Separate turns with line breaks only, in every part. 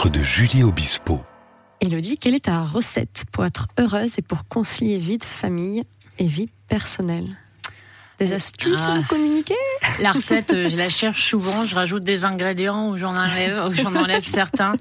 rencontre de Julie Obispo.
Elodie, quelle est ta recette pour être heureuse et pour concilier vie de famille et vie personnelle? Des astuces à
Ah.
communiquer?
La recette, euh, je la cherche souvent, je rajoute des ingrédients ou j'en enlève, ou j'en enlève certains.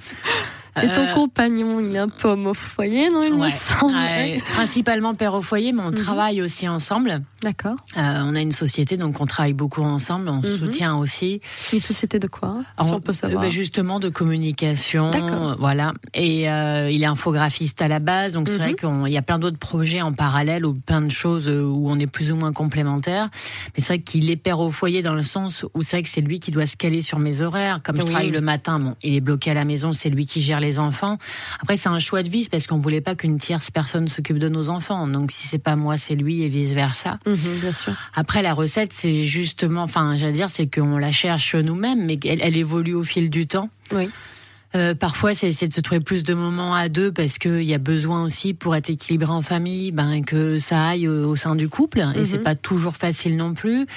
Et ton
Euh,
compagnon, il est un peu homme au foyer, non Il me semble.
ouais, principalement père au foyer, mais on travaille aussi ensemble.
D'accord.
Euh, on a une société, donc on travaille beaucoup ensemble, on se soutient aussi.
Une société de quoi Si on peut
euh,
savoir.
bah, justement de communication,
D'accord.
euh, voilà. Et euh, il est infographiste à la base, donc c'est
Mhm.
vrai qu'il y a plein d'autres projets en parallèle ou plein de choses euh, où on est plus ou moins complémentaires. Mais c'est vrai qu'il est père au foyer dans le sens où c'est vrai que c'est lui qui doit se caler sur mes horaires. Comme je travaille le matin, bon, il est bloqué à la maison, c'est lui qui gère les enfants. Après, c'est un choix de vie, parce qu'on voulait pas qu'une tierce personne s'occupe de nos enfants. Donc si c'est pas moi, c'est lui et vice versa.
Mhm, bien sûr.
Après, la recette, c'est justement, enfin, j'allais dire, c'est qu'on la cherche nous-mêmes, mais elle, elle évolue au fil du temps.
Oui.
Euh, parfois, c'est essayer de se trouver plus de moments à deux parce qu'il y a besoin aussi pour être équilibré en famille, ben, que ça aille au, au sein du couple. Et c'est pas toujours facile non plus.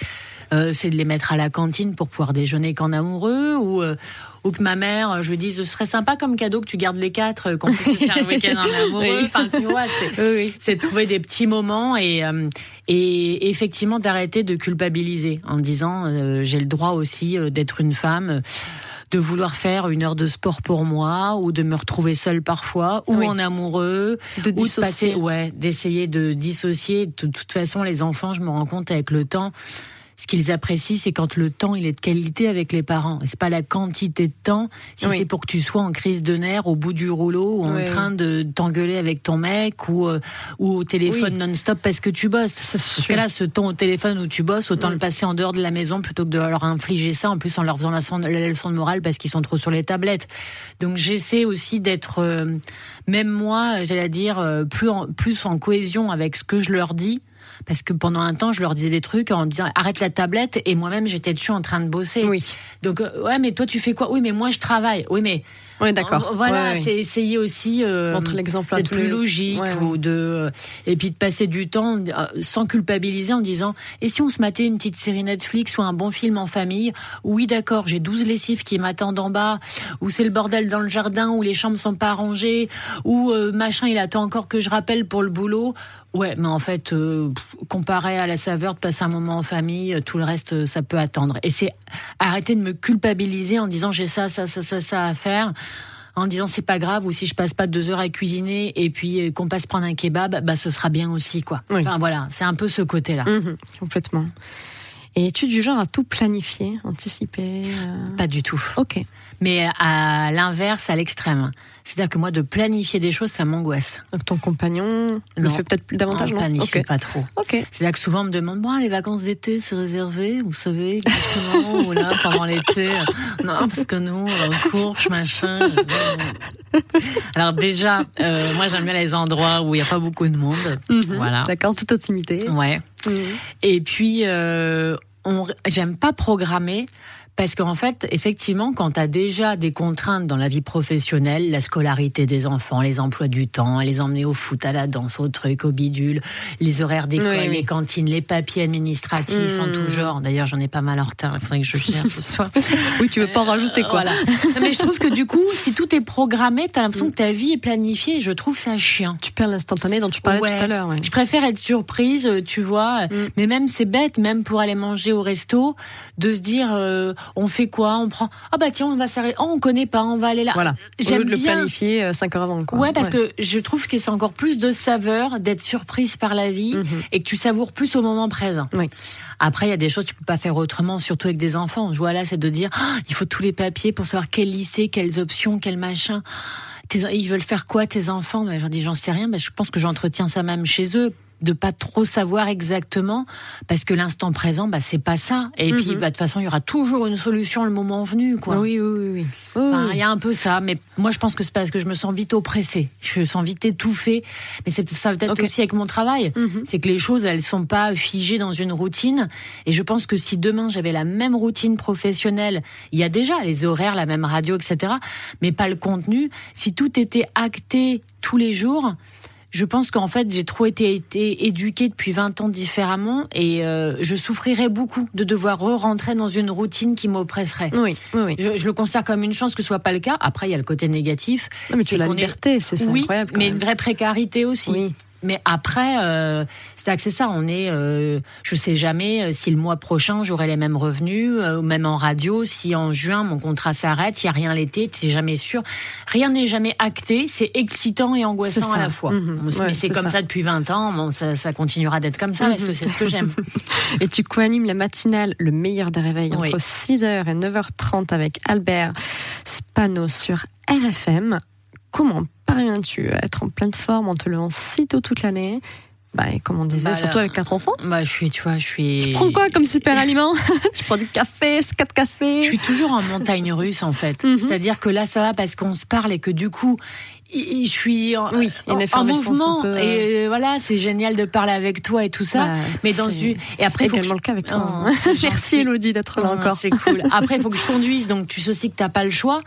Euh, c'est de les mettre à la cantine pour pouvoir déjeuner qu'en amoureux ou euh, ou que ma mère, euh, je lui dise, ce serait sympa comme cadeau que tu gardes les quatre, euh, qu'on puisse se faire un week-end en amoureux.
Oui.
Enfin, tu vois, c'est
Oui, oui.
c'est de trouver des petits moments et, euh, et effectivement d'arrêter de culpabiliser en disant euh, j'ai le droit aussi euh, d'être une femme. de vouloir faire une heure de sport pour moi ou de me retrouver seule parfois ou
Oui.
en amoureux
De
ou
dissocier.
passer ouais d'essayer de dissocier de toute façon les enfants je me rends compte avec le temps ce qu'ils apprécient, c'est quand le temps il est de qualité avec les parents. C'est pas la quantité de temps. Si
Oui.
c'est pour que tu sois en crise de nerfs au bout du rouleau ou en
Oui.
train de t'engueuler avec ton mec ou euh, ou au téléphone
Oui.
non-stop parce que tu bosses.
C'est
Parce
sûr.
que là, ce temps au téléphone où tu bosses, autant le passer en dehors de la maison plutôt que de leur infliger ça. En plus, en leur faisant la, leçon- la leçon de morale parce qu'ils sont trop sur les tablettes. Donc, j'essaie aussi d'être, euh, même moi, j'allais dire, euh, plus en, plus en cohésion avec ce que je leur dis. Parce que pendant un temps, je leur disais des trucs en disant arrête la tablette et moi-même j'étais dessus en train de bosser.
Oui.
Donc euh, ouais, mais toi tu fais quoi? Oui, mais moi je travaille. Oui, mais
Oui, d'accord.
voilà,
Ouais,
c'est essayer aussi euh,
l'exemple
d'être plus
les-
logique
Ouais,
ou de et puis de passer du temps euh, sans culpabiliser en disant et si on se matait une petite série Netflix ou un bon film en famille? Oui d'accord j'ai 12 lessives qui m'attendent en bas ou c'est le bordel dans le jardin ou les chambres sont pas arrangées ou euh, machin il attend encore que je rappelle pour le boulot ouais mais en fait euh, comparé à la saveur de passer un moment en famille euh, tout le reste euh, ça peut attendre et c'est arrêter de me culpabiliser en disant j'ai ça ça ça ça ça à faire en disant c'est pas grave ou si je passe pas deux heures à cuisiner et puis euh, qu'on passe prendre un kebab bah ce sera bien aussi quoi
Oui.
enfin voilà c'est un peu ce côté là
Mhm, complètement. Et es-tu du genre à tout planifier, anticiper euh,
pas du tout
Ok.
Mais à l'inverse à l'extrême c'est à dire que moi de planifier des choses ça m'angoisse
Donc ton compagnon le
Non.
fait peut-être plus davantage,
on
non
planifie pas trop
Ok.
c'est là que souvent on me demande bon les vacances d'été c'est réservé vous savez exactement ou là pendant l'été non parce que nous on course machin alors déjà euh, moi j'aime bien les endroits où il y a pas beaucoup de monde voilà
D'accord, toute intimité.
ouais
Mhm.
Et puis, euh, j'aime pas programmer. Parce qu'en fait, effectivement, quand tu as déjà des contraintes dans la vie professionnelle, la scolarité des enfants, les emplois du temps, les emmener au foot, à la danse, au truc, au bidule, les horaires d'école,
Oui, oui.
les cantines, les papiers administratifs en tout genre. D'ailleurs, j'en ai pas mal en retard, il faudrait que je gère ce soir.
Oui, tu veux pas en rajouter quoi
Voilà. Mais je trouve que du coup, si tout est programmé, tu as l'impression que ta vie est planifiée et je trouve ça chiant.
Tu perds l'instantané dont tu parlais
Ouais.
tout à l'heure. ouais.
Je préfère être surprise, euh, tu vois.
Mm.
Mais même c'est bête, même pour aller manger au resto, de se dire euh, on fait quoi On prend ah bah tiens on va s'arrêter. Oh on connaît pas, on va aller là.
Voilà. Au
J'aime
lieu de le
bien.
planifier 5 heures avant. Quoi.
Ouais, parce que je trouve que c'est encore plus de saveur d'être surprise par la vie
Mhm.
et que tu savoures plus au moment présent.
Oui.
Après, il y a des choses que tu peux pas faire autrement, surtout avec des enfants. Je vois là, c'est de dire, Ah, il faut tous les papiers pour savoir quel lycée, quelles options, quel machin. Ils veulent faire quoi, tes enfants? Ben, J'en dis, j'en sais rien, mais je pense que j'entretiens ça même chez eux de pas trop savoir exactement parce que l'instant présent bah c'est pas ça et puis bah de toute façon il y aura toujours une solution le moment venu quoi
Oui, oui, oui.
Enfin, il y a un peu ça, mais moi je pense que c'est parce que je me sens vite oppressée, je me sens vite étouffée. Mais c'est ça peut-être.
Mhm.
aussi avec mon travail, c'est que les choses elles sont pas figées dans une routine. Et je pense que si demain j'avais la même routine professionnelle, il y a déjà les horaires, la même radio, etc. Mais pas le contenu. Si tout était acté tous les jours, je pense qu'en fait, j'ai trop été, été éduquée depuis 20 ans différemment et euh, je souffrirais beaucoup de devoir re-rentrer dans une routine qui m'oppresserait.
Oui, oui, oui.
Je, je le considère comme une chance que ce soit pas le cas. Après, il y a le côté négatif.
Non, mais tu
C'est
as la
est-
liberté, c'est c'est
oui,
incroyable.
mais
même.
une vraie précarité aussi.
Oui.
Mais après, euh, c'est que c'est ça. On est, euh, je sais jamais euh, si le mois prochain j'aurai les mêmes revenus, euh, ou même en radio. Si en juin mon contrat s'arrête, il y a rien l'été, tu n'es jamais sûr. Rien n'est jamais acté. C'est excitant et angoissant à la fois.
Mhm.
Mais
Ouais,
c'est
c'est
comme
ça.
ça. depuis 20 ans. Bon, ça, ça continuera d'être comme ça. parce que C'est ce que j'aime.
Et tu co-animes la matinale Le meilleur des réveils
Oui.
entre 6h et 9h30 avec Albert Spano sur RFM. Comment parviens-tu à être en pleine forme en te levant si tôt toute l'année? Bah, comme on disait,
Bah,
surtout avec quatre enfants.
Bah, je suis, tu vois, je suis.
Tu prends quoi comme super aliment Tu prends du café, quatre cafés
Je suis toujours en montagne russe en fait.
Mhm.
C'est-à-dire que là ça va parce qu'on se parle et que du coup je suis en,
Oui,
en- en mouvement
un peu, euh.
et euh, voilà c'est génial de parler avec toi et tout ça.
Bah,
mais dans une et après
également
je-
le cas avec toi.
Oh,
hein. Merci. Elodie d'être là encore.
C'est cool. Après, il faut que je conduise, donc tu sais aussi que t'as pas le choix.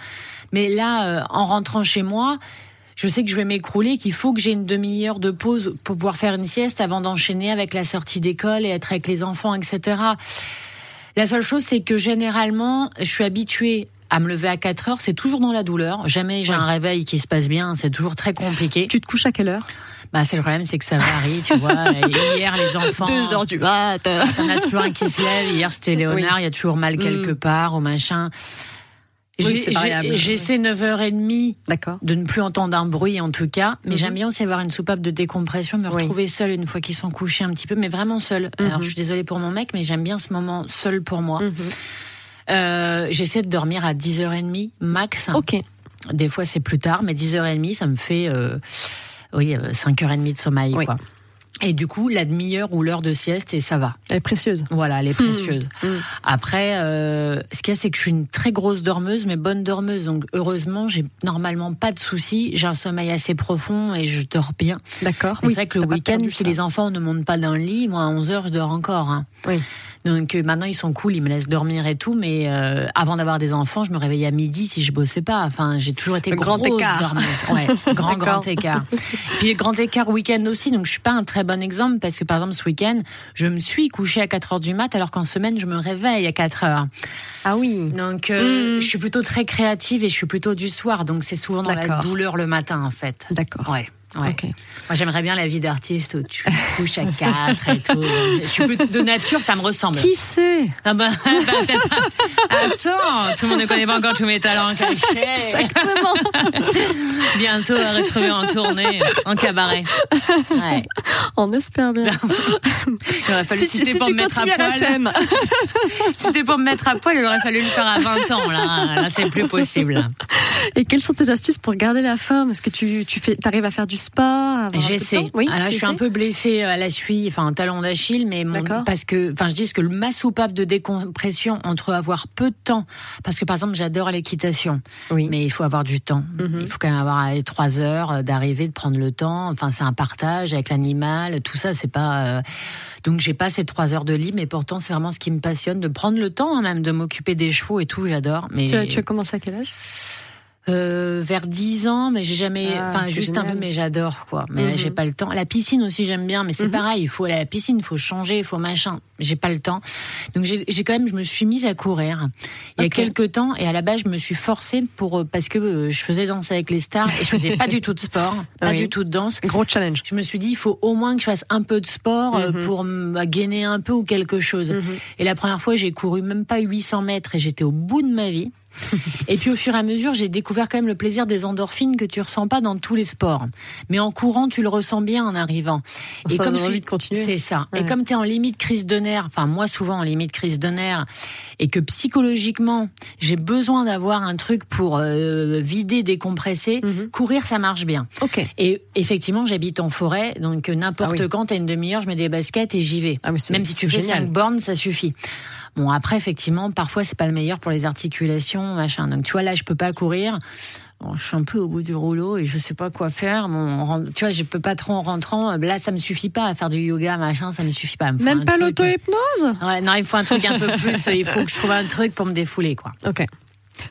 Mais là, euh, en rentrant chez moi, je sais que je vais m'écrouler, qu'il faut que j'ai une demi-heure de pause pour pouvoir faire une sieste avant d'enchaîner avec la sortie d'école et être avec les enfants, etc. La seule chose, c'est que généralement, je suis habituée à me lever à 4 heures, c'est toujours dans la douleur. Jamais j'ai
Ouais.
un réveil qui se passe bien, c'est toujours très compliqué.
Tu te couches à quelle heure?
Bah, c'est le problème, c'est que ça varie, tu vois. Hier, les enfants.
du mat.
T'en as toujours un qui se lève. Hier, c'était Léonard. Il y a toujours mal quelque
Mm.
part ou machin.
Oui.
J'essaie 9h30
D'accord.
de ne plus entendre un bruit en tout cas, mais
Mhm.
j'aime bien aussi avoir une soupape de décompression, me
Oui.
retrouver seule une fois qu'ils sont couchés un petit peu, mais vraiment seule. Alors
Mhm.
je suis désolée pour mon mec, mais j'aime bien ce moment seul pour moi.
Mhm.
Euh, J'essaie de dormir à 10h30 max.
Ok.
Des fois c'est plus tard, mais 10h30 ça me fait euh, oui, euh, 5h30 de sommeil.
Oui.
Quoi. Et du coup, la demi-heure ou l'heure de sieste, et ça va.
Elle est précieuse.
Voilà, elle est précieuse.
Mm.
Après, euh, ce qu'il y a, c'est que je suis une très grosse dormeuse, mais bonne dormeuse. Donc, heureusement, j'ai normalement pas de soucis. J'ai un sommeil assez profond et je dors bien.
D'accord. Oui,
c'est vrai que le week-end, si
ça.
les enfants ne montent pas d'un lit, moi, à 11 heures, je dors encore. hein.
Oui.
Donc, euh, maintenant, ils sont cool, ils me laissent dormir et tout. Mais euh, avant d'avoir des enfants, je me réveillais à midi si je bossais pas. Enfin, j'ai toujours été
grand écart.
dormeuse. Ouais, grand, grand écart. Puis, grand écart week-end aussi. Donc, je suis pas un très bon exemple parce que, par exemple, ce week-end, je me suis couchée à 4 heures du mat alors qu'en semaine, je me réveille à 4 heures.
Ah oui.
Donc, euh,
Mm.
je suis plutôt très créative et je suis plutôt du soir. Donc, c'est souvent dans la douleur le matin, en fait.
D'accord.
Ouais. Ouais. Moi, j'aimerais bien la vie d'artiste où tu couches à 4 et tout. Je suis plus de nature, ça me ressemble.
Qui sait
Ah bah, bah. Attends, tout le monde ne connaît pas encore tous mes talents cachés.
Exactement.
Bientôt à retrouver en tournée, en cabaret. Ouais.
On espère bien.
Il aurait fallu,
Si
si,
tu,
t'es
si
pour me mettre à poil, t'es pour me mettre à poil, il aurait fallu le faire à 20 ans, là. Là, c'est plus possible.
Et quelles sont tes astuces pour garder la forme? Est-ce que tu, tu fais, arrives à faire du sport
J'essaie.
Oui.
Alors, je suis un peu blessée à la cheville, enfin, un talon d'Achille, mais mon- parce que, enfin, je dis que ma soupape de décompression entre avoir peu de temps, parce que par exemple, j'adore l'équitation,
Oui.
mais il faut avoir du temps.
Mhm.
Il faut quand même avoir euh, trois heures euh, d'arriver, de prendre le temps. Enfin, c'est un partage avec l'animal, tout ça, c'est pas. euh, Donc, j'ai pas ces trois heures de lit, mais pourtant, c'est vraiment ce qui me passionne, de prendre le temps, hein, même de m'occuper des chevaux et tout, j'adore. Mais
Tu as, tu as commencé à quel âge?
Euh, vers 10 ans, mais j'ai jamais,
Ah,
enfin juste un peu, mais j'adore quoi. Mais
Mhm.
j'ai pas le temps. La piscine aussi j'aime bien, mais c'est
Mhm.
pareil, il faut aller à la piscine, il faut changer, il faut machin. J'ai pas le temps. Donc j'ai quand même, je me suis mise à courir il y a quelques temps et à la base je me suis forcée pour euh, parce que euh, je faisais danser avec les stars et je faisais pas du tout de sport, pas
Oui.
du tout de danse.
Gros challenge.
Je me suis dit, il faut au moins que je fasse un peu de sport euh,
Mhm.
pour me gainer un peu ou quelque chose.
Mhm.
Et la première fois, j'ai couru même pas 800 mètres et j'étais au bout de ma vie. et puis au fur et à mesure, j'ai découvert quand même le plaisir des endorphines que tu ressens pas dans tous les sports. Mais en courant, tu le ressens bien en arrivant.
Ça donne
je
continuer.
C'est ça.
Ouais.
Et comme tu es en limite crise de nerfs, enfin moi souvent en limite crise de nerfs, et que psychologiquement, j'ai besoin d'avoir un truc pour euh, vider, décompresser,
Mhm.
courir, ça marche bien.
Ok.
Et effectivement, j'habite en forêt, donc euh, n'importe
Ah oui.
quand, à une demi-heure, je mets des baskets et j'y vais.
Ah,
Même si tu fais
génial.
5 bornes, ça suffit. Bon, après, effectivement, parfois, c'est pas le meilleur pour les articulations, machin. Donc, tu vois, là, je peux pas courir. Bon, je suis un peu au bout du rouleau et je sais pas quoi faire. Bon, tu vois, je peux pas trop en rentrant. Là, ça me suffit pas à faire du yoga, machin, ça me suffit pas. Me
Même pas
truc-
l'auto-hypnose?
Ouais, non, il faut un truc un peu plus. Il faut que je trouve un truc pour me défouler, quoi.
Ok.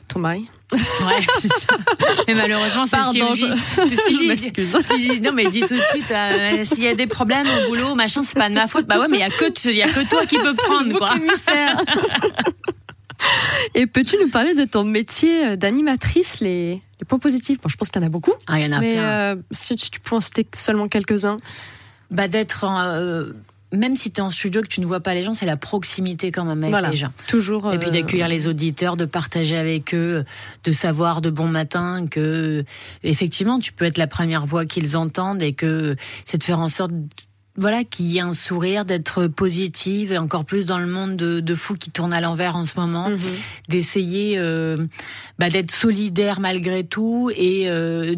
Ton mari?
Ouais, c'est ça. Mais malheureusement, c'est ce qu'il
Pardon,
dit. C'est ce qu'il
je
dit. Non, mais dit tout de suite, euh, s'il y a des problèmes au boulot, machin, c'est pas de ma faute. Bah ouais, mais il y a que, y a que toi qui peux prendre, quoi.
Et peux-tu nous parler de ton métier euh, d'animatrice, les, les points positifs? Bon, Je pense qu'il y en a beaucoup,
Ah, il y en a
mais
plein.
euh, si tu peux en citer seulement quelques-uns.
Bah, d'être euh, même si tu es en studio que tu ne vois pas les gens, c'est la proximité quand même avec
Voilà.
les gens.
Toujours.
Et puis
euh,
d'accueillir les auditeurs, de partager avec eux, de savoir de bon matin que effectivement tu peux être la première voix qu'ils entendent et que c'est de faire en sorte voilà qu'il y ait un sourire, d'être positive et encore plus dans le monde de, de fou qui tourne à l'envers en ce moment,
Mhm.
d'essayer euh, bah, d'être solidaire malgré tout et euh,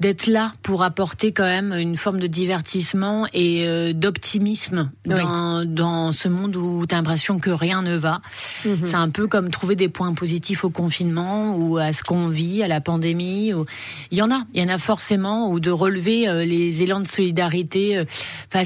d'être là pour apporter quand même une forme de divertissement et euh, d'optimisme
Oui.
dans, dans ce monde où tu as l'impression que rien ne va.
Mhm.
C'est un peu comme trouver des points positifs au confinement ou à ce qu'on vit, à la pandémie. Ou... Il y en a, il y en a forcément, ou de relever euh, les élans de solidarité euh,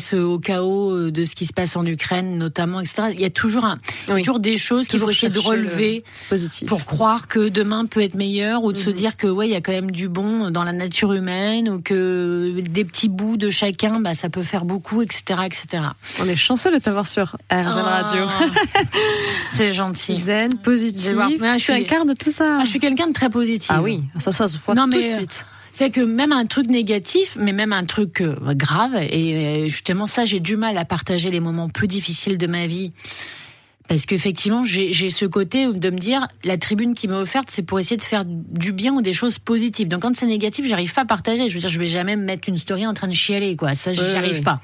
face au chaos euh, de ce qui se passe en Ukraine, notamment, etc. Il y a toujours, un,
Oui.
toujours des choses qu'il faut essayer de relever
positif.
pour croire que demain peut être meilleur ou de se
Mhm.
dire que ouais il y a quand même du bon dans la nature humaine ou que des petits bouts de chacun bah ça peut faire beaucoup etc etc
On est chanceux de t'avoir sur RZN Radio.
Oh, c'est gentil
Zen, positif.
Ouais, je suis-
incarnes tout ça.
Ah, je suis quelqu'un de très positif
Ah oui, ça, ça se voit
Non,
tout
mais,
de
euh,
suite.
C'est que même un truc négatif, mais même un truc euh, grave, et euh, justement ça, j'ai du mal à partager les moments plus difficiles de ma vie. Parce qu'effectivement, j'ai j'ai ce côté de me dire, la tribune qui m'est offerte, c'est pour essayer de faire du bien ou des choses positives. Donc quand c'est négatif, j'arrive pas à partager. Je veux dire, je vais jamais me mettre une story en train de chialer, quoi. Ça, j'y arrive pas.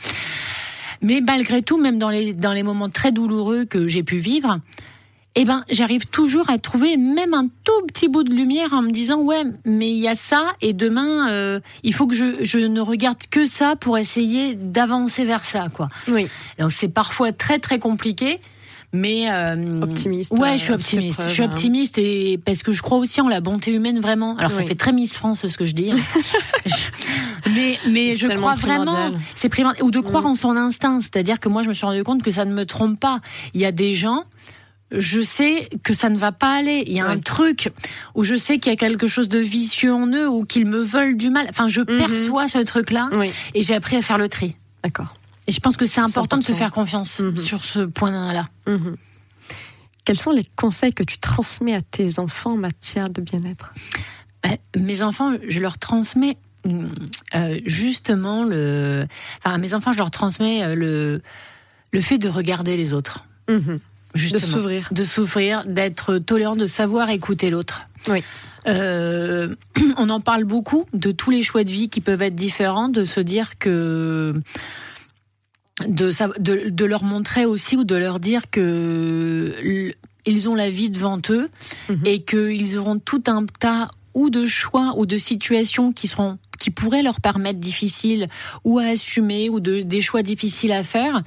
Mais malgré tout, même dans les, dans les moments très douloureux que j'ai pu vivre, eh ben, j'arrive toujours à trouver même un tout petit bout de lumière en me disant ouais, mais il y a ça et demain euh, il faut que je, je ne regarde que ça pour essayer d'avancer vers ça quoi.
Oui.
Donc c'est parfois très très compliqué. Mais euh,
Optimiste,
Ouais,
euh,
je suis
fais
optimiste.
preuve,
je suis
hein.
optimiste et parce que je crois aussi en la bonté humaine vraiment. Alors ça fait très Miss France ce que je dis. hein. Mais mais je crois vraiment c'est primordial ou de croire
Mm.
en son instinct, c'est-à-dire que moi je me suis rendu compte que ça ne me trompe pas. Il y a des gens je sais que ça ne va pas aller. Il y a un truc où je sais qu'il y a quelque chose de vicieux en eux ou qu'ils me veulent du mal. Enfin, je
Mhm.
perçois ce truc-là
Oui,
et j'ai appris à faire le tri.
d'accord.
Et je pense que c'est important, de se faire confiance
Mhm.
sur ce point-là.
Mhm. Quels sont les conseils que tu transmets à tes enfants en matière de bien-être?
Bah, mes enfants, je leur transmets euh, justement le. Enfin, à mes enfants, je leur transmets euh, le le fait de regarder les autres.
De s'ouvrir.
de s'ouvrir, d'être tolérant, de savoir écouter l'autre.
Oui.
Euh, on en parle beaucoup de tous les choix de vie qui peuvent être différents, de se dire que de, sa- de, de leur montrer aussi ou de leur dire que ils ont la vie devant eux
Mhm.
et qu'ils auront tout un tas ou de choix ou de situations qui seront qui pourraient leur permettre difficiles ou à assumer ou de, des choix difficiles à faire,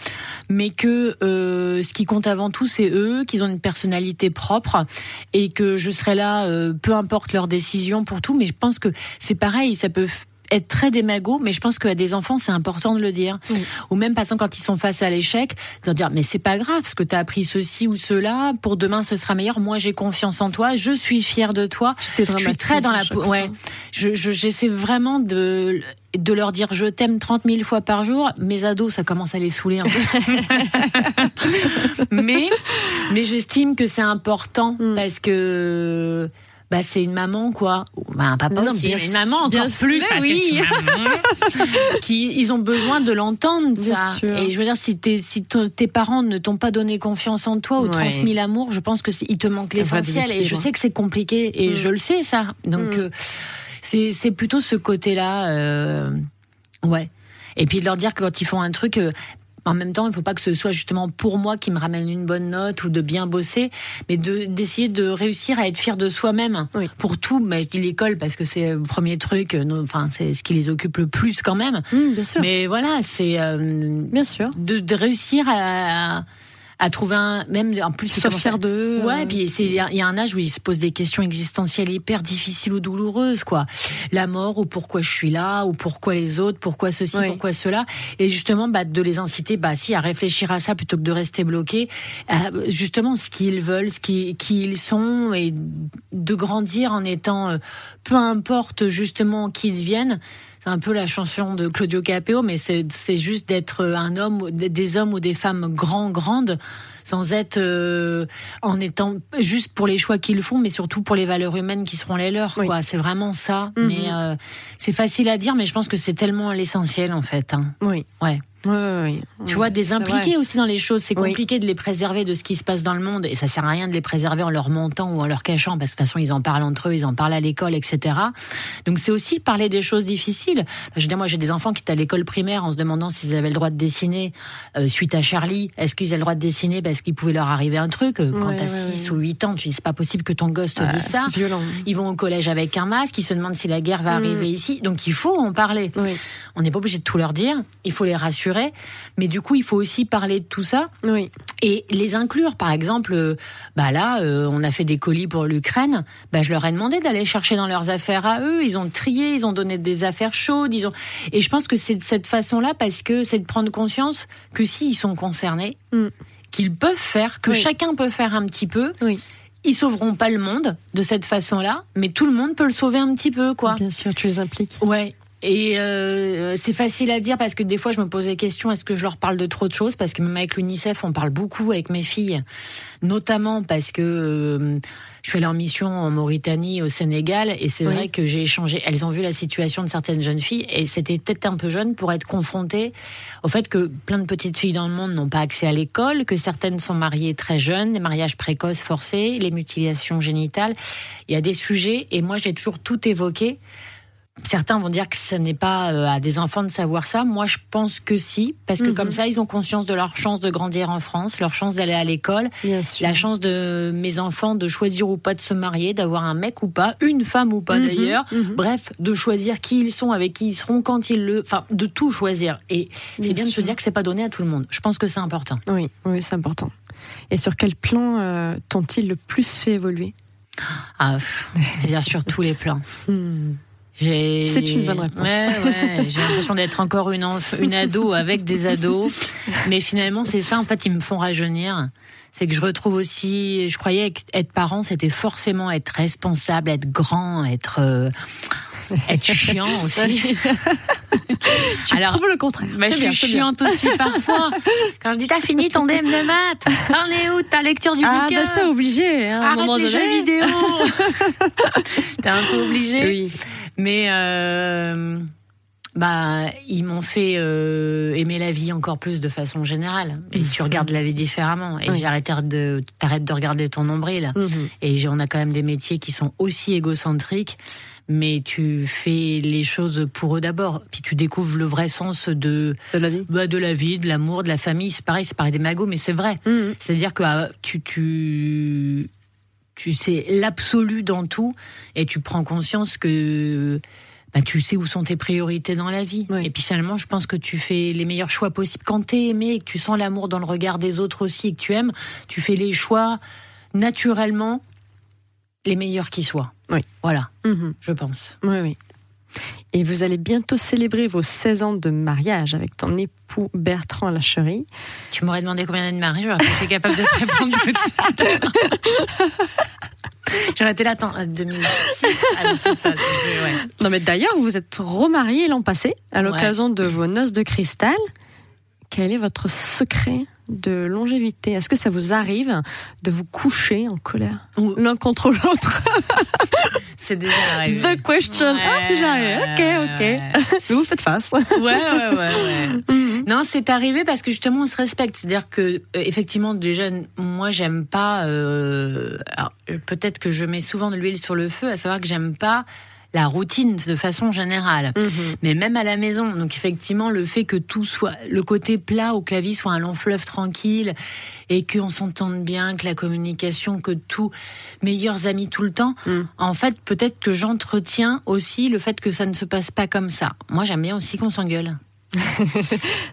mais que euh, ce qui compte avant tout c'est eux, qu'ils ont une personnalité propre et que je serai là, euh, peu importe leurs décisions pour tout. Mais je pense que c'est pareil, ça peut être très démago, mais je pense qu'à des enfants c'est important de le dire.
Oui.
Ou même par exemple quand ils sont face à l'échec, de dire mais c'est pas grave, parce que tu as appris ceci ou cela, pour demain ce sera meilleur. Moi j'ai confiance en toi, je suis fière de toi.
Tu
Je suis très dans la
peau.
Ouais, je, je- j'essaie vraiment de de leur dire je t'aime 30 000 fois par jour. Mes ados, ça commence à les saouler un peu. mais mais j'estime que c'est important
Mm.
parce que bah c'est une maman quoi, Ou, bah, un papa
Non,
aussi,
bien
une maman encore plus parce
oui.
c'est une maman. qui ils ont besoin de l'entendre ça.
sûr.
Et je veux dire si tes si tes parents ne t'ont pas donné confiance en toi ou
Ouais.
transmis l'amour, je pense que il te manque l'essentiel et je sais que c'est compliqué et
Mm.
je le sais ça. Donc
Mm.
euh, c'est c'est plutôt ce côté-là euh, ouais. Et puis de leur dire que quand ils font un truc euh, en même temps, il ne faut pas que ce soit justement pour moi qui me ramène une bonne note ou de bien bosser, mais de d'essayer de réussir à être fier de soi-même
Oui.
pour tout. Mais je dis l'école parce que c'est le premier truc, euh, enfin c'est ce qui les occupe le plus quand même.
Mhm, bien sûr.
Mais voilà, c'est euh,
Bien sûr.
de, de réussir à, à trouver un même en plus
Soient fiers d'eux.
Ouais,
euh.
puis c'est il y a- un âge où ils se posent des questions existentielles hyper difficiles ou douloureuses quoi. La mort ou pourquoi je suis là ou pourquoi les autres, pourquoi ceci, pourquoi cela et justement bah de les inciter bah si à réfléchir à ça plutôt que de rester bloqués à, justement ce qu'ils veulent, ce qui qui ils sont et de grandir en étant euh, peu importe justement qui ils deviennent. C'est un peu la chanson de Claudio Capeo, mais c'est juste d'être un homme, des- hommes ou des femmes grands, grandes, sans être euh, en étant juste pour les choix qu'ils font, mais surtout pour les valeurs humaines qui seront les leurs.
Oui.
C'est vraiment ça.
Mhm.
Mais euh, c'est facile à dire, mais je pense que c'est tellement l'essentiel en fait. hein.
Oui.
Ouais.
Oui, oui, oui.
Tu vois, des impliqués aussi dans les choses. C'est compliqué de les préserver de ce qui se passe dans le monde. Et ça sert à rien de les préserver en leur montant ou en leur cachant, parce que de toute façon, ils en parlent entre eux, ils en parlent à l'école, etc. Donc c'est aussi parler des choses difficiles. Je veux dire, moi, j'ai des enfants qui étaient à l'école primaire en se demandant s'ils avaient le droit de dessiner euh, suite à Charlie. Est-ce qu'ils avaient le droit de dessiner parce qu'il pouvait leur arriver un truc? Euh, Quand t'as
ouais,
6
ouais.
ou 8 ans, tu dis c'est pas possible que ton gosse te
Ah,
dise ça.
Violent.
Ils vont au collège avec un masque, ils se demandent si la guerre va
Mm.
arriver ici. Donc il faut en parler. On n'est pas obligé de tout leur dire, il faut les rassurer, mais du coup, il faut aussi parler de tout ça
Oui.
et les inclure. Par exemple, euh, bah là, euh, on a fait des colis pour l'Ukraine. Bah, je leur ai demandé d'aller chercher dans leurs affaires à eux. Ils ont trié, ils ont donné des affaires chaudes. Ils ont. Et je pense que c'est de cette façon-là parce que c'est de prendre conscience que s'ils sont concernés,
Mm.
qu'ils peuvent faire, que
Oui.
chacun peut faire un petit peu.
Oui.
Ils sauveront pas le monde de cette façon-là, mais tout le monde peut le sauver un petit peu, quoi.
Bien sûr, tu les impliques.
Ouais. Et euh, c'est facile à dire parce que des fois je me pose des questions est-ce que je leur parle de trop de choses? Parce que même avec l'UNICEF on parle beaucoup avec mes filles. Notamment parce que euh, je suis allée en mission en Mauritanie au Sénégal et c'est
Oui.
vrai que j'ai échangé. Elles ont vu la situation de certaines jeunes filles et c'était peut-être un peu jeune pour être confrontées au fait que plein de petites filles dans le monde n'ont pas accès à l'école que certaines sont mariées très jeunes les mariages précoces forcés les mutilations génitales. Il y a des sujets et moi j'ai toujours tout évoqué Certains vont dire que ce n'est pas euh, à des enfants de savoir ça. Moi, je pense que si, parce que
Mhm.
comme ça, ils ont conscience de leur chance de grandir en France, leur chance d'aller à l'école, la chance de mes enfants de choisir ou pas de se marier, d'avoir un mec ou pas, une femme ou pas
Mhm,
d'ailleurs.
mhm.
Bref, de choisir qui ils sont, avec qui ils seront, quand ils le, enfin, de tout choisir. Et c'est
Bien
bien de se dire que c'est pas donné à tout le monde. Je pense que c'est important.
Oui, oui, c'est important. Et sur quel plan euh, t'ont-ils le plus fait évoluer?
Ah, bien sûr, tous les plans.
C'est une bonne réponse.
Ouais, ouais. J'ai l'impression d'être encore une, ado avec des ados. Mais finalement, c'est ça, en fait, ils me font rajeunir. C'est que je retrouve aussi, je croyais être parent, c'était forcément être responsable, être grand, être, euh, être chiant aussi.
Tu
Alors,
prouves le contraire.
bah, je
bien,
suis chiante aussi parfois. Quand je dis t'as fini ton DM de maths, t'en es où ta lecture du
Ah,
bouquin
bah ça, obligé. hein, à un
Arrête
moment
les
donné.
jeux vidéo. T'es un peu obligé.
Oui.
Mais euh, bah, ils m'ont fait euh, aimer la vie encore plus de façon générale. Et tu regardes la vie différemment. Et
Oui.
j'arrête de t'arrêtes de regarder ton nombril.
Mhm.
Et on a quand même des métiers qui sont aussi égocentriques. Mais tu fais les choses pour eux d'abord. Puis tu découvres le vrai sens de,
De la vie.
bah, de la vie, de l'amour, de la famille. C'est pareil, c'est pareil des magots, mais c'est vrai.
Mhm.
C'est-à-dire que ah, tu, tu, tu sais l'absolu dans tout et tu prends conscience que bah, tu sais où sont tes priorités dans la vie.
Oui.
Et puis finalement, je pense que tu fais les meilleurs choix possibles. Quand tu es aimé et que tu sens l'amour dans le regard des autres aussi et que tu aimes, tu fais les choix naturellement les meilleurs qui soient.
Oui.
Voilà,
Mhm.
je pense.
Oui, oui. Et vous allez bientôt célébrer vos 16 ans de mariage avec ton époux Bertrand Lacherie.
Tu m'aurais demandé combien d'années de mariage, j'aurais été capable de te répondre tout de suite. J'aurais été là, attends, euh, 2006. Ah, c'est ça, c'est- ouais.
Non, mais d'ailleurs, vous vous êtes remariés l'an passé à l'occasion de vos noces de cristal. Quel est votre secret de longévité? Est-ce que ça vous arrive de vous coucher en colère? L'un contre l'autre
C'est déjà arrivé.
The question. Ah, c'est déjà arrivé. Ok, ok.
Ouais,
Mais vous faites face.
ouais, ouais, ouais. ouais.
Mhm.
Non, c'est arrivé parce que justement on se respecte. C'est-à-dire que euh, effectivement déjà moi j'aime pas. euh, alors, euh, peut-être que je mets souvent de l'huile sur le feu, à savoir que j'aime pas la routine de façon générale.
Mhm.
Mais même à la maison, donc effectivement, le fait que tout soit, le côté plat au clavier soit un long fleuve tranquille et qu'on s'entende bien, que la communication, que tout, meilleurs amis tout le temps,
Mm.
en fait, peut-être que j'entretiens aussi le fait que ça ne se passe pas comme ça. Moi, j'aime bien aussi qu'on s'engueule.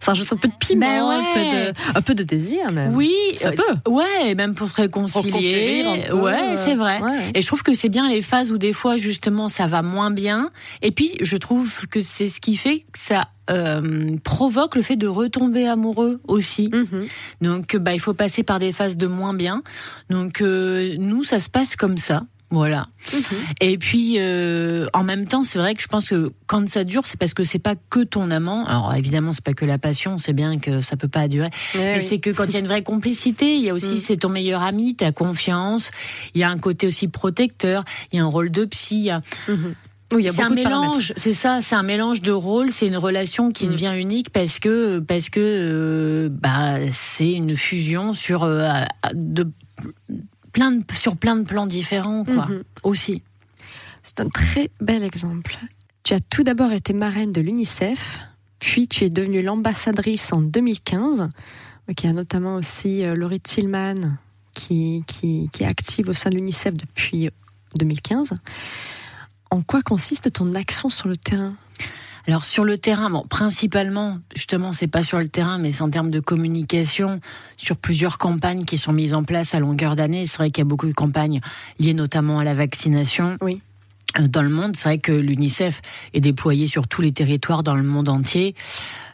Ça rajoute un peu de piment,
Ben ouais.
un, peu de, un peu de désir même.
Oui,
Ça
euh,
peut.
Ouais, même pour se réconcilier.
peu,
ouais,
euh,
c'est vrai.
ouais.
Et je trouve que c'est bien les phases où des fois justement ça va moins bien. Et puis je trouve que c'est ce qui fait que ça euh, provoque le fait de retomber amoureux aussi.
Mhm.
Donc bah il faut passer par des phases de moins bien. Donc euh, nous ça se passe comme ça. Voilà.
Mhm.
Et puis, euh, en même temps, c'est vrai que je pense que quand ça dure, c'est parce que c'est pas que ton amant. Alors évidemment, c'est pas que la passion. C'est bien que ça peut pas durer.
Eh
Mais
oui.
c'est que quand il y a une vraie complicité, il y a aussi
Mm.
c'est ton meilleur ami, ta confiance. Il y a un côté aussi protecteur. Il y a un rôle de psy.
Mhm. Oui,
c'est un mélange, c'est ça, c'est un mélange de rôles, c'est une relation qui devient unique parce que parce que euh, bah c'est une fusion sur euh, de plein de, sur plein de plans différents quoi.
Mhm.
Aussi.
C'est un très bel exemple. Tu as tout d'abord été marraine de l'UNICEF, puis tu es devenue l'ambassadrice en 2015. Il y a notamment aussi euh, Laurie Tillman qui, qui, qui est active au sein de l'UNICEF depuis 2015. En quoi consiste ton action sur le terrain?
Alors sur le terrain, bon, principalement, justement, c'est pas sur le terrain, mais c'est en termes de communication, sur plusieurs campagnes qui sont mises en place à longueur d'année. C'est vrai qu'il y a beaucoup de campagnes liées notamment à la vaccination.
Oui.
Euh, Dans le monde, c'est vrai que l'UNICEF est déployé sur tous les territoires dans le monde entier,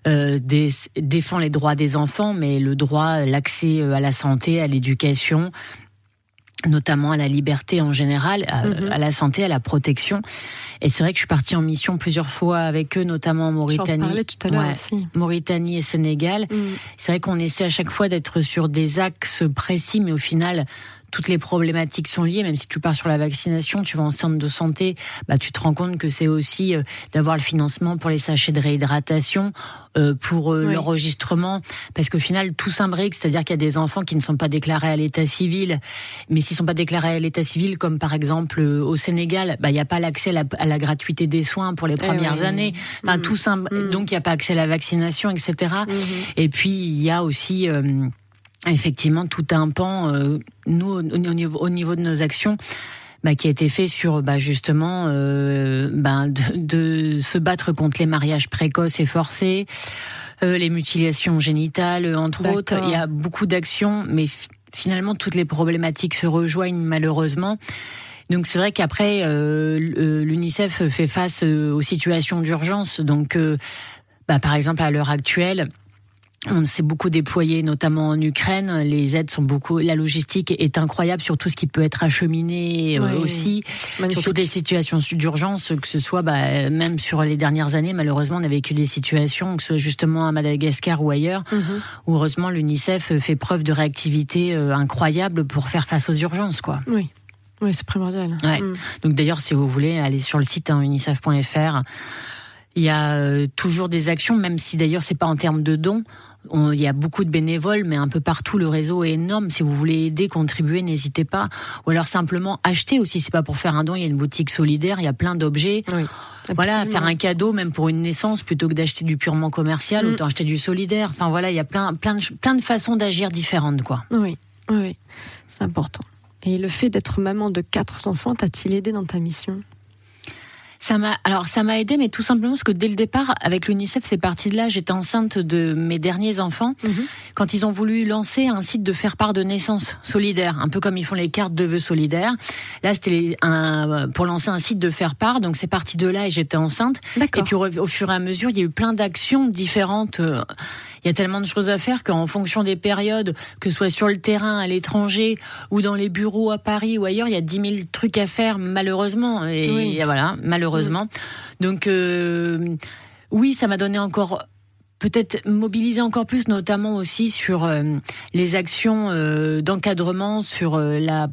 euh, des- défend les droits des enfants, mais le droit, l'accès euh, à la santé, à l'éducation, notamment à la liberté en général, à,
Mhm.
à la santé, à la protection. Et c'est vrai que je suis partie en mission plusieurs fois avec eux, notamment en
en
Mauritanie.
parlais tout à
Ouais.
aussi.
Mauritanie et Sénégal.
Mm.
C'est vrai qu'on essaie à chaque fois d'être sur des axes précis, mais au final, toutes les problématiques sont liées. Même si tu pars sur la vaccination, tu vas en centre de santé, bah, tu te rends compte que c'est aussi euh, d'avoir le financement pour les sachets de réhydratation, euh, pour euh,
Oui.
l'enregistrement, parce qu'au final, tout s'imbrique. C'est-à-dire qu'il y a des enfants qui ne sont pas déclarés à l'état civil, mais s'ils sont pas déclarés à l'état civil, comme par exemple euh, au Sénégal, bah, il n'y a pas l'accès à la, à la gratuité des soins pour les premières
Eh oui.
années. Enfin,
Mm.
tout s'im-
Mm.
donc il n'y a pas accès à la vaccination, etc.
Mhm.
Et puis il y a aussi euh, effectivement tout un pan, euh, nous au, au niveau, au niveau de nos actions. Bah, qui a été fait sur bah, justement euh, bah, de, de se battre contre les mariages précoces et forcés, euh, les mutilations génitales, euh, entre autres. Il y a beaucoup d'actions, mais finalement toutes les problématiques se rejoignent malheureusement. Donc c'est vrai qu'après euh, l'UNICEF fait face euh, aux situations d'urgence. Donc euh, bah, par exemple à l'heure actuelle, on s'est beaucoup déployé, notamment en Ukraine. Les aides sont beaucoup, la logistique est incroyable sur tout ce qui peut être acheminé euh,
Oui.
aussi,
Magnifique.
surtout des situations d'urgence, que ce soit bah, même sur les dernières années. Malheureusement, on a vécu des situations, que ce soit justement à Madagascar ou ailleurs,
Mhm.
où heureusement l'UNICEF fait preuve de réactivité euh, incroyable pour faire face aux urgences, quoi.
Oui, oui c'est primordial.
Ouais.
Mm.
Donc d'ailleurs, si vous voulez, aller sur le site hein, unicef.fr. Il y a euh, toujours des actions, même si d'ailleurs c'est pas en termes de dons. On- il y a beaucoup de bénévoles, mais un peu partout le réseau est énorme. Si vous voulez aider, contribuer, n'hésitez pas. Ou alors simplement acheter aussi. C'est pas pour faire un don. Il y a une boutique solidaire. Il y a plein d'objets.
Oui.
Voilà, faire un cadeau, même pour une naissance, plutôt que d'acheter du purement commercial,
Mm.
autant acheter du solidaire. Enfin voilà, il y a plein, plein, de, plein de façons d'agir différentes, quoi.
Oui, oui. c'est important. Et le fait d'être maman de quatre enfants, t'a-t-il aidé dans ta mission?
Ça m'a alors ça m'a aidé mais tout simplement parce que dès le départ avec l'UNICEF c'est parti de là j'étais enceinte de mes derniers enfants.
Mhm.
quand ils ont voulu lancer un site de faire part de naissance solidaire un peu comme ils font les cartes de vœux solidaires là c'était pour lancer un site de faire part. Donc c'est parti de là et j'étais enceinte. Et puis au, au fur et à mesure il y a eu plein d'actions différentes euh, il y a tellement de choses à faire qu'en fonction des périodes que ce soit sur le terrain à l'étranger ou dans les bureaux à Paris ou ailleurs il y a 10 000 trucs à faire malheureusement. Et
Oui.
voilà malheureusement donc euh, oui ça m'a donné encore peut-être mobiliser encore plus, notamment aussi sur euh, les actions euh, d'encadrement sur euh, la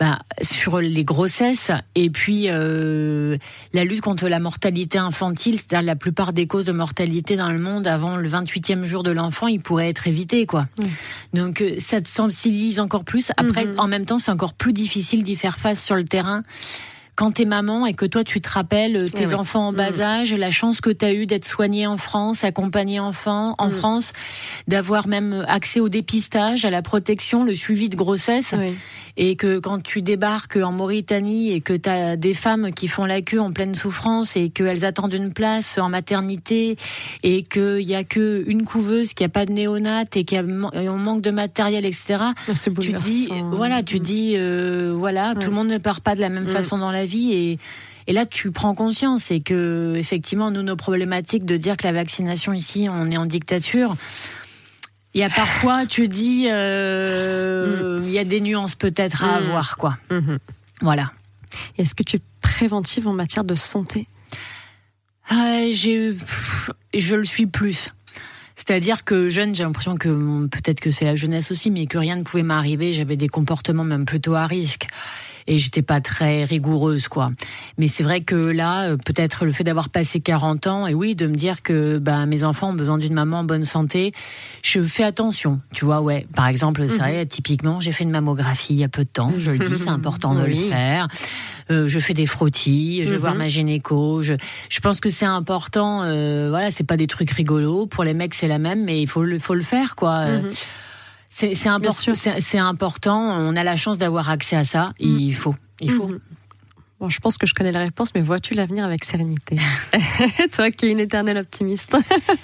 bah, sur les grossesses et puis la lutte contre la mortalité infantile, c'est-à-dire la plupart des causes de mortalité dans le monde avant le 28e jour de l'enfant, ils pourraient être évités quoi. Donc ça te sensibilise encore plus. Après,
Mhm.
en même temps, c'est encore plus difficile d'y faire face sur le terrain quand t'es maman et que toi tu te rappelles euh, tes
Eh oui.
enfants en bas
Mm.
âge, la chance que t'as eu d'être soignée en France, accompagnée enfant en
Mm.
France, d'avoir même accès au dépistage, à la protection, le suivi de grossesse,
Oui.
et que quand tu débarques en Mauritanie et que t'as des femmes qui font la queue en pleine souffrance et qu'elles attendent une place en maternité et qu'il y a que une couveuse, qu'il n'y a pas de néonat et qu'on manque de matériel, etc
Ah,
tu dis voilà tu
Mm.
dis euh, voilà tout le monde ne part pas de la même façon dans la vie et et là, tu prends conscience et que effectivement, nous, nos problématiques de dire que la vaccination ici, on est en dictature. Il y a parfois, tu dis, euh, il y a des nuances peut-être à
Mm.
avoir, quoi.
Mhm.
Voilà.
Est-ce que tu es préventive en matière de santé?
Ah, j'ai, je le suis plus. C'est-à-dire que jeune, j'ai l'impression que peut-être que c'est la jeunesse aussi, mais que rien ne pouvait m'arriver. J'avais des comportements même plutôt à risque. Et j'étais pas très rigoureuse, quoi. Mais c'est vrai que là, euh, peut-être le fait d'avoir passé 40 ans, et oui, de me dire que bah, mes enfants ont besoin d'une maman en bonne santé, je fais attention. Tu vois, ouais. Par exemple, c'est vrai, typiquement, j'ai fait une mammographie il y a peu de temps. Je le dis, c'est important de le faire. Euh, je fais des frottis, je vais
Mhm.
voir ma gynéco. Je, je pense que c'est important. Euh, voilà, c'est pas des trucs rigolos. Pour les mecs, c'est la même, mais il faut le, faut le faire, quoi. Euh,
Mhm.
C'est c'est
Bien
impor-
sûr.
c'est- important. On a la chance d'avoir accès à ça. Il faut, il faut.
Mhm. Bon, je pense que je connais la réponse, mais vois-tu l'avenir avec sérénité? Toi qui es une éternelle optimiste.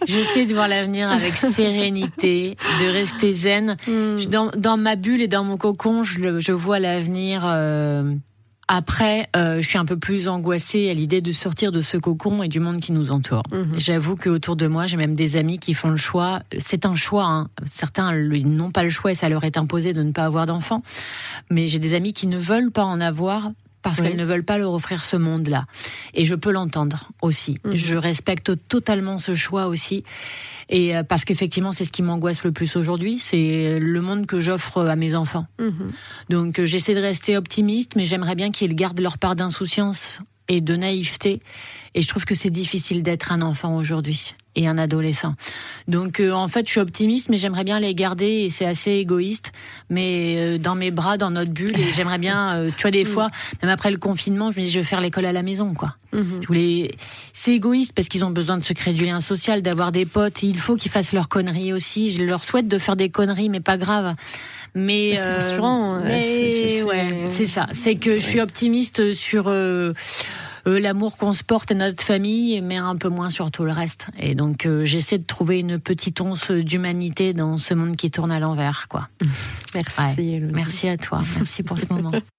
J'essaie de voir l'avenir avec sérénité, de rester zen. Je- Dans, dans ma bulle et dans mon cocon, je, je vois l'avenir. euh, après, euh, je suis un peu plus angoissée à l'idée de sortir de ce cocon et du monde qui nous entoure.
Mhm.
J'avoue que autour de moi, j'ai même des amis qui font le choix. C'est un choix. hein. Certains n'ont pas le choix et ça leur est imposé de ne pas avoir d'enfants. Mais j'ai des amis qui ne veulent pas en avoir parce
Oui.
qu'elles ne veulent pas leur offrir ce monde-là. Et je peux l'entendre aussi.
Mhm.
Je respecte totalement ce choix aussi. Et euh, parce qu'effectivement, c'est ce qui m'angoisse le plus aujourd'hui, c'est le monde que j'offre à mes enfants.
Mhm.
Donc euh, j'essaie de rester optimiste, mais j'aimerais bien qu'ils gardent leur part d'insouciance et de naïveté. Et je trouve que c'est difficile d'être un enfant aujourd'hui et un adolescent. Donc euh, en fait, je suis optimiste, mais j'aimerais bien les garder et c'est assez égoïste, mais euh, dans mes bras, dans notre bulle. Et j'aimerais bien, euh, tu vois, des fois, même après le confinement, je me dis, je vais faire l'école à la maison, quoi.
Mhm.
Je voulais. C'est égoïste parce qu'ils ont besoin de se créer du lien social, d'avoir des potes. Et il faut qu'ils fassent leurs conneries aussi. Je leur souhaite de faire des conneries, mais pas grave. Mais
c'est
euh,
rassurant,
Mais
c'est-
ouais, c'est ça. C'est que je suis optimiste sur euh, l'amour qu'on se porte à notre famille, mais un peu moins sur tout le reste. Et donc euh, j'essaie de trouver une petite once d'humanité dans ce monde qui tourne à l'envers, quoi.
Merci.
Ouais. Merci à toi. Merci pour ce moment.